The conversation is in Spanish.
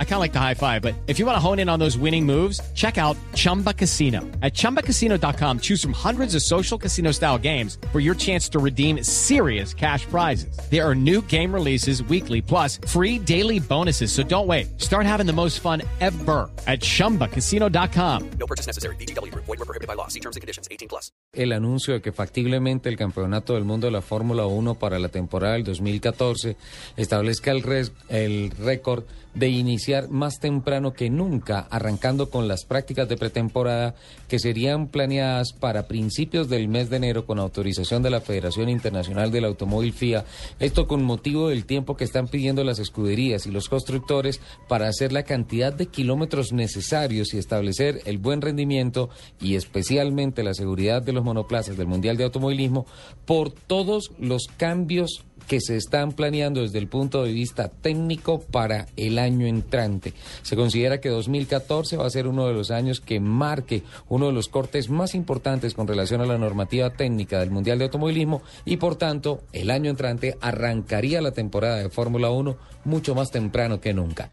I kind of like the high five, but if you want to hone in on those winning moves, check out Chumba Casino. At ChumbaCasino.com, choose from hundreds of social casino style games for your chance to redeem serious cash prizes. There are new game releases weekly, plus free daily bonuses. So don't wait. Start having the most fun ever at ChumbaCasino.com. No purchase necessary. BGW. Void were prohibited by law. See terms and conditions. 18 plus. El anuncio de que factiblemente el Campeonato del Mundo de la Fórmula 1 para la temporada del 2014 establezca el, res- el récord de más temprano que nunca, arrancando con las prácticas de pretemporada que serían planeadas para principios del mes de enero con autorización de la Federación Internacional del Automóvil FIA. Esto con motivo del tiempo que están pidiendo las escuderías y los constructores para hacer la cantidad de kilómetros necesarios y establecer el buen rendimiento y especialmente la seguridad de los monoplazas del Mundial de Automovilismo por todos los cambios que se están planeando desde el punto de vista técnico para el año entrante. Se considera que 2014 va a ser uno de los años que marque uno de los cortes más importantes con relación a la normativa técnica del Mundial de Automovilismo y por tanto el año entrante arrancaría la temporada de Fórmula 1 mucho más temprano que nunca.